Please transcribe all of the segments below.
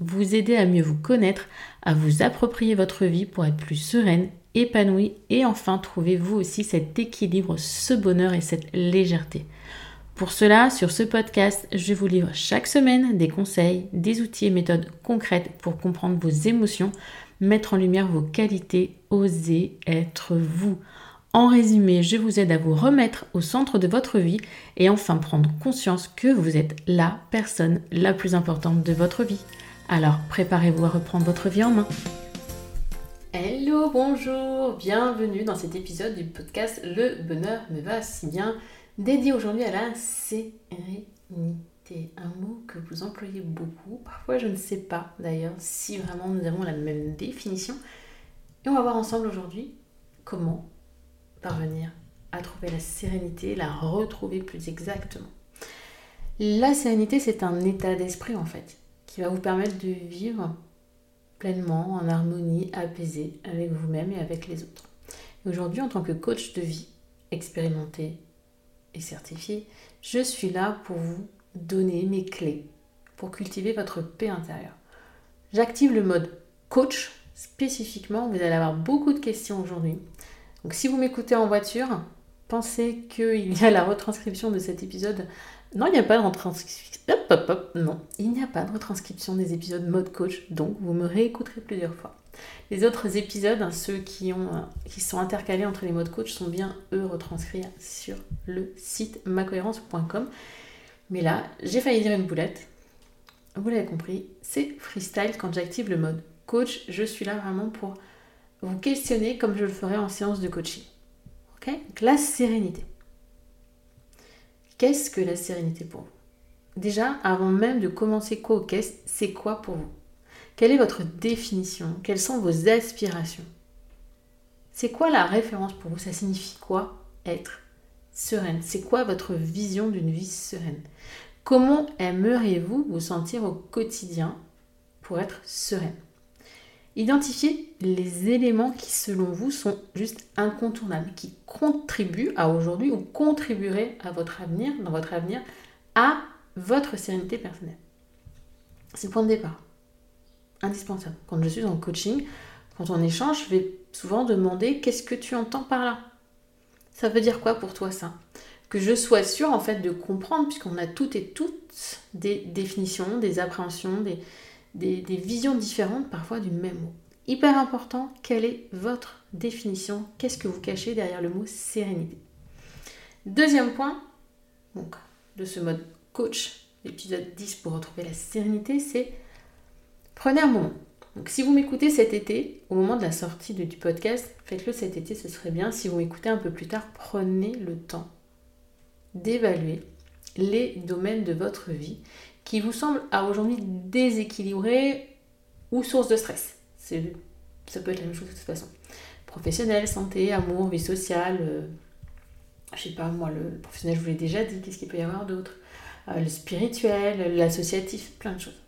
vous aider à mieux vous connaître, à vous approprier votre vie pour être plus sereine épanoui et enfin trouver vous aussi cet équilibre, ce bonheur et cette légèreté. Pour cela, sur ce podcast, je vous livre chaque semaine des conseils, des outils et méthodes concrètes pour comprendre vos émotions, mettre en lumière vos qualités, oser être vous. En résumé, je vous aide à vous remettre au centre de votre vie et enfin prendre conscience que vous êtes la personne la plus importante de votre vie. Alors préparez-vous à reprendre votre vie en main. Hello, bonjour, bienvenue dans cet épisode du podcast Le bonheur me va si bien, dédié aujourd'hui à la sérénité. Un mot que vous employez beaucoup, parfois je ne sais pas d'ailleurs si vraiment nous avons la même définition. Et on va voir ensemble aujourd'hui comment parvenir à trouver la sérénité, la retrouver plus exactement. La sérénité, c'est un état d'esprit en fait, va vous permettre de vivre pleinement, en harmonie, apaisée avec vous-même et avec les autres. Aujourd'hui, en tant que coach de vie expérimenté et certifié, je suis là pour vous donner mes clés pour cultiver votre paix intérieure. J'active le mode coach spécifiquement. Vous allez avoir beaucoup de questions aujourd'hui. Donc si vous m'écoutez en voiture, pensez qu'il y a la retranscription de cet épisode non, il n'y a pas de retranscription. Non, il n'y a pas de retranscription des épisodes mode coach, donc vous me réécouterez plusieurs fois. Les autres épisodes, hein, ceux euh, qui sont intercalés entre les modes coach, sont bien eux retranscrits sur le site macohérence.com. Mais là, j'ai failli dire une boulette. Vous l'avez compris, c'est freestyle quand j'active le mode coach. Je suis là vraiment pour vous questionner comme je le ferais en séance de coaching. La sérénité. Qu'est-ce que la sérénité pour vous? Déjà, avant même de commencer quoi c'est quoi pour vous? Quelle est votre définition? Quelles sont vos aspirations? C'est quoi la référence pour vous? Ça signifie quoi être sereine? C'est quoi votre vision d'une vie sereine? Comment aimeriez-vous vous sentir au quotidien pour être sereine? Identifiez les éléments qui, selon vous, sont juste incontournables, qui contribuent à aujourd'hui ou contribueraient à votre avenir, dans votre avenir, à votre sérénité personnelle. C'est le point de départ. Indispensable. Quand je suis en coaching, quand on échange, je vais souvent demander qu'est-ce que tu entends par là? Ça veut dire quoi pour toi ça? Que je sois sûre en fait de comprendre, puisqu'on a toutes et toutes des définitions, des appréhensions, des, des, visions différentes parfois du même mot. Hyper important, quelle est votre définition? Qu'est-ce que vous cachez derrière le mot sérénité? Deuxième point, de ce mode coach, épisode 10 pour retrouver la sérénité, c'est prenez un moment. Donc si vous m'écoutez cet été, au moment de la sortie du podcast, faites-le cet été, ce serait bien. Si vous m'écoutez un peu plus tard, prenez le temps d'évaluer les domaines de votre vie qui vous semble à aujourd'hui déséquilibré ou source de stress. Ça peut être la même chose de toute façon. professionnel, santé, amour, vie sociale. Euh, je sais pas, moi, le professionnel, je vous l'ai déjà dit, qu'est-ce qu'il peut y avoir d'autre? Euh, Le spirituel, l'associatif, plein de choses.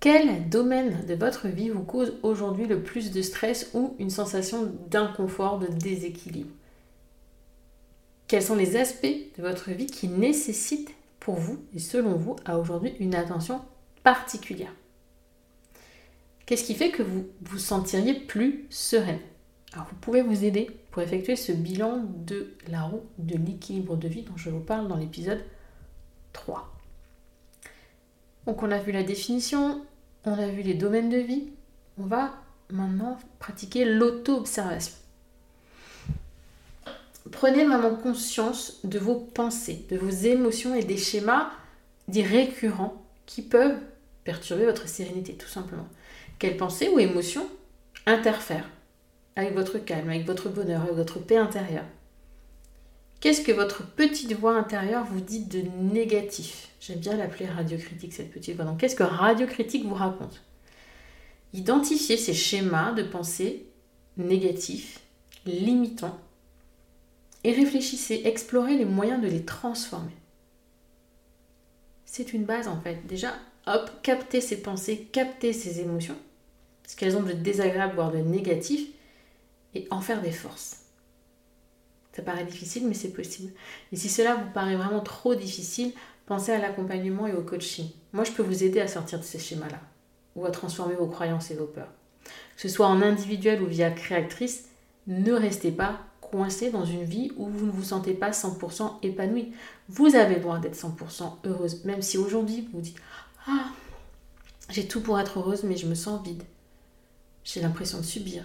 Quel domaine de votre vie vous cause aujourd'hui le plus de stress ou une sensation d'inconfort, de déséquilibre? Quels sont les aspects de votre vie qui nécessitent pour vous et selon vous à aujourd'hui une attention particulière Qu'est-ce qui fait que vous vous sentiriez plus sereine? Vous pouvez vous aider pour effectuer ce bilan de la roue de l'équilibre de vie dont je vous parle dans l'épisode 3. Donc on a vu la définition, on a vu les domaines de vie, on va maintenant pratiquer l'auto-observation. Prenez vraiment conscience de vos pensées, de vos émotions et des schémas dits récurrents qui peuvent perturber votre sérénité, tout simplement. Quelles pensées ou émotions interfèrent avec votre calme, avec votre bonheur, avec votre paix intérieure? Qu'est-ce que votre petite voix intérieure vous dit de négatif? J'aime bien l'appeler radiocritique, cette petite voix. Donc, qu'est-ce que radiocritique vous raconte? Identifiez ces schémas de pensée négatifs, limitants, et réfléchissez, explorez les moyens de les transformer. C'est une base en fait. Déjà, hop, captez ces pensées, captez ces émotions, ce qu'elles ont de désagréable, voire de négatif, et en faire des forces. Ça paraît difficile, mais c'est possible. Et si cela vous paraît vraiment trop difficile, pensez à l'accompagnement et au coaching. Moi, je peux vous aider à sortir de ces schémas-là, ou à transformer vos croyances et vos peurs. Que ce soit en individuel ou via créatrice, ne restez pas coincé dans une vie où vous ne vous sentez pas 100% épanoui. Vous avez le droit d'être 100% heureuse, même si aujourd'hui vous dites Ah, j'ai tout pour être heureuse, mais je me sens vide. J'ai l'impression de subir.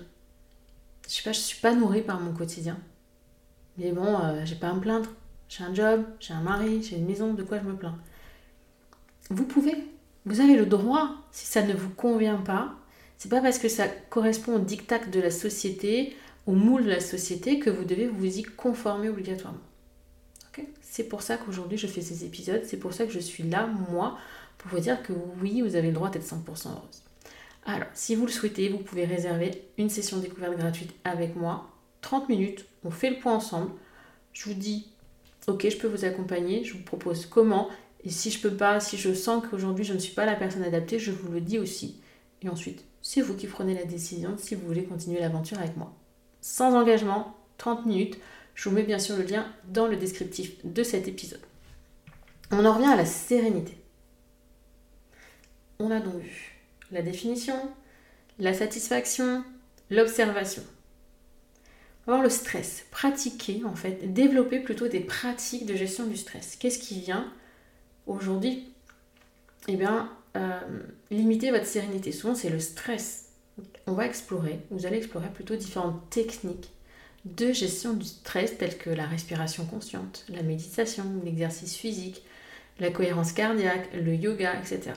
Je sais suis pas nourrie par mon quotidien. Mais bon, euh, j'ai pas à me plaindre. J'ai un job, j'ai un mari, j'ai une maison, de quoi je me plains Vous pouvez, vous avez le droit, si ça ne vous convient pas, c'est pas parce que ça correspond au diktat de la société, au moule de la société, que vous devez vous y conformer obligatoirement. c'est pour ça qu'aujourd'hui je fais ces épisodes, c'est pour ça que je suis là, moi, pour vous dire que oui, vous avez le droit d'être 100% heureuse. Alors, si vous le souhaitez, vous pouvez réserver une session découverte gratuite avec moi. 30 minutes, on fait le point ensemble. Je vous dis, ok, je peux vous accompagner, je vous propose comment. Et si je peux pas, si je sens qu'aujourd'hui je ne suis pas la personne adaptée, je vous le dis aussi. Et ensuite, c'est vous qui prenez la décision si vous voulez continuer l'aventure avec moi. Sans engagement, 30 minutes. Je vous mets bien sûr le lien dans le descriptif de cet épisode. On en revient à la sérénité. On a donc vu la définition, la satisfaction, l'observation. Avoir le stress, pratiquer en fait, développer plutôt des pratiques de gestion du stress. Qu'est-ce qui vient aujourd'hui? Eh bien, euh, limiter votre sérénité. Souvent, c'est le stress. On va explorer, vous allez explorer plutôt différentes techniques de gestion du stress telles que la respiration consciente, la méditation, l'exercice physique, la cohérence cardiaque, le yoga, etc.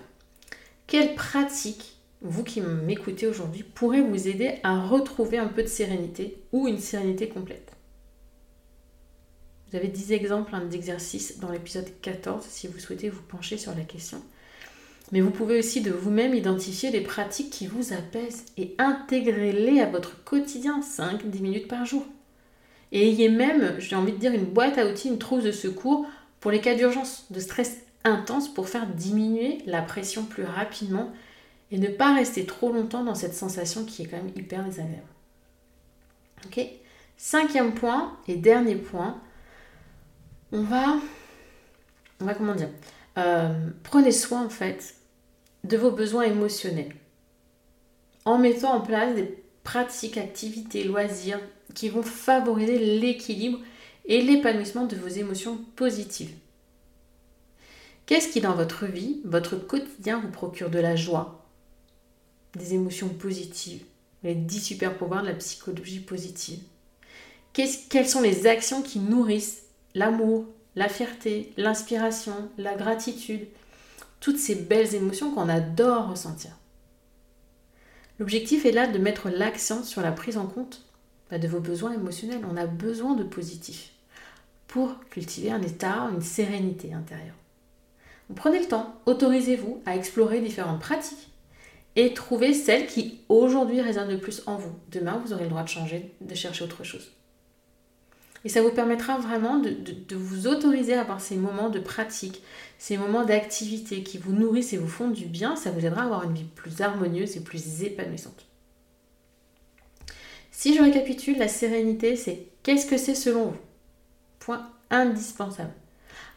Quelle pratique, vous qui m'écoutez aujourd'hui, pourrait vous aider à retrouver un peu de sérénité ou une sérénité complète? Vous avez 10 exemples hein, d'exercices dans l'épisode 14 si vous souhaitez vous pencher sur la question. Mais vous pouvez aussi de vous-même identifier les pratiques qui vous apaisent et intégrer-les à votre quotidien 5-10 minutes par jour. Et ayez même, j'ai envie de dire, une boîte à outils, une trousse de secours pour les cas d'urgence, de stress intense pour faire diminuer la pression plus rapidement et ne pas rester trop longtemps dans cette sensation qui est quand même hyper désagréable. Ok? Cinquième point et dernier point, on va, on va comment dire, euh, prenez soin en fait de vos besoins émotionnels. En mettant en place des pratiques, activités, loisirs qui vont favoriser l'équilibre et l'épanouissement de vos émotions positives. Qu'est-ce qui dans votre vie, votre quotidien vous procure de la joie, des émotions positives, les 10 super pouvoirs de la psychologie positive. Quelles sont les actions qui nourrissent l'amour, la fierté, l'inspiration, la gratitude, toutes ces belles émotions qu'on adore ressentir L'objectif est là de mettre l'accent sur la prise en compte bah, de vos besoins émotionnels. On a besoin de positif pour cultiver un état, une sérénité intérieure. Prenez le temps, autorisez-vous à explorer différentes pratiques et trouvez celle qui aujourd'hui résonne le plus en vous. Demain, vous aurez le droit de changer, de chercher autre chose. Et ça vous permettra vraiment de, vous autoriser à avoir ces moments de pratique, ces moments d'activité qui vous nourrissent et vous font du bien. Ça vous aidera à avoir une vie plus harmonieuse et plus épanouissante. Si je récapitule, la sérénité, c'est qu'est-ce que c'est selon vous? Point indispensable.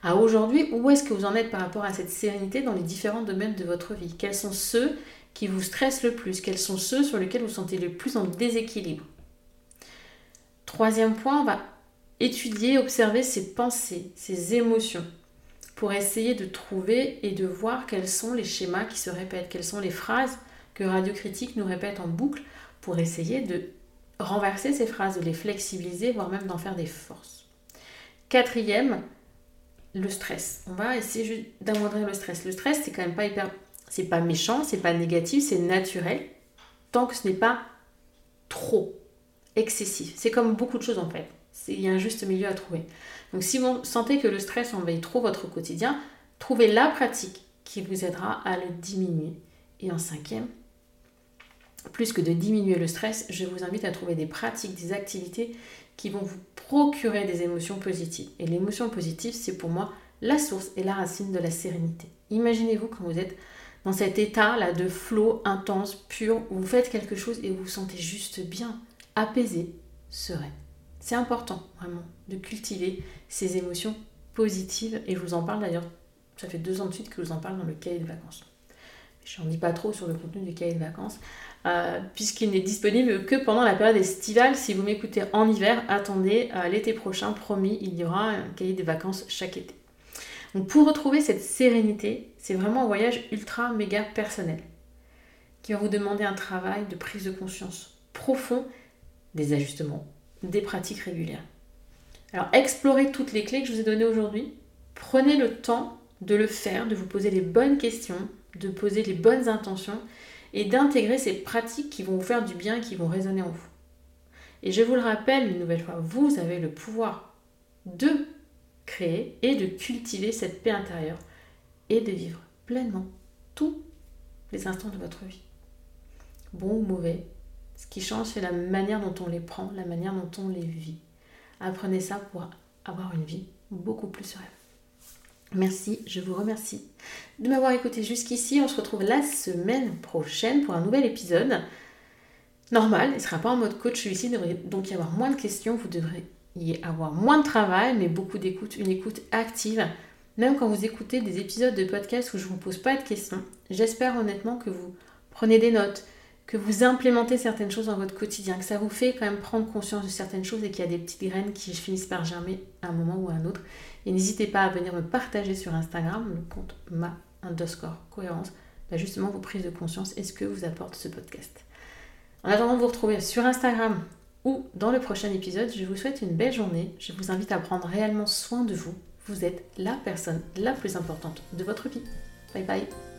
À aujourd'hui, où est-ce que vous en êtes par rapport à cette sérénité dans les différents domaines de votre vie? Quels sont ceux qui vous stressent le plus? Quels sont ceux sur lesquels vous sentez le plus en déséquilibre? Troisième point, on va étudier, observer ses pensées, ses émotions, pour essayer de trouver et de voir quels sont les schémas qui se répètent, quelles sont les phrases que Radio Critique nous répète en boucle, pour essayer de renverser ces phrases, de les flexibiliser, voire même d'en faire des forces. Quatrième, le stress. On va essayer d'amoindrir le stress. Le stress, c'est quand même pas hyper. C'est pas méchant, c'est pas négatif, c'est naturel, tant que ce n'est pas trop excessif. C'est comme beaucoup de choses en fait il y a un juste milieu à trouver. Donc si vous sentez que le stress envahit trop votre quotidien, trouvez la pratique qui vous aidera à le diminuer. Et en cinquième, plus que de diminuer le stress, je vous invite à trouver des pratiques, des activités qui vont vous procurer des émotions positives. Et l'émotion positive, c'est pour moi la source et la racine de la sérénité. Imaginez-vous quand vous êtes dans cet état-là de flot intense, pur, où vous faites quelque chose et vous vous sentez juste bien, apaisé, serein. C'est important, vraiment, de cultiver ces émotions positives. Et je vous en parle d'ailleurs, ça fait deux ans de suite que je vous en parle dans le cahier de vacances. Je n'en dis pas trop sur le contenu du cahier de vacances, euh, puisqu'il n'est disponible que pendant la période estivale. Si vous m'écoutez en hiver, attendez euh, l'été prochain, promis, il y aura un cahier de vacances chaque été. Donc pour retrouver cette sérénité, c'est vraiment un voyage ultra méga personnel qui va vous demander un travail de prise de conscience profond, des ajustements, des pratiques régulières. Alors explorez toutes les clés que je vous ai données aujourd'hui. Prenez le temps de le faire, de vous poser les bonnes questions, de poser les bonnes intentions et d'intégrer ces pratiques qui vont vous faire du bien, qui vont résonner en vous. Et je vous le rappelle une nouvelle fois, vous avez le pouvoir de créer et de cultiver cette paix intérieure et de vivre pleinement tous les instants de votre vie. Bon ou mauvais, ce qui change, c'est la manière dont on les prend, la manière dont on les vit. Apprenez ça pour avoir une vie beaucoup plus sereine. Merci, je vous remercie de m'avoir écouté jusqu'ici. On se retrouve la semaine prochaine pour un nouvel épisode. Normal, il ne sera pas en mode coach, celui-ci devrait donc y avoir moins de questions, vous devrez y avoir moins de travail, mais beaucoup d'écoute, une écoute active. Même quand vous écoutez des épisodes de podcast où je ne vous pose pas de questions, j'espère honnêtement que vous prenez des notes, que vous implémentez certaines choses dans votre quotidien, que ça vous fait quand même prendre conscience de certaines choses et qu'il y a des petites graines qui finissent par germer à un moment ou à un autre. Et n'hésitez pas à venir me partager sur Instagram, le compte ma underscore cohérence, justement vos prises de conscience et ce que vous apporte ce podcast. En attendant de vous retrouver sur Instagram ou dans le prochain épisode, je vous souhaite une belle journée. Je vous invite à prendre réellement soin de vous. Vous êtes la personne la plus importante de votre vie. Bye bye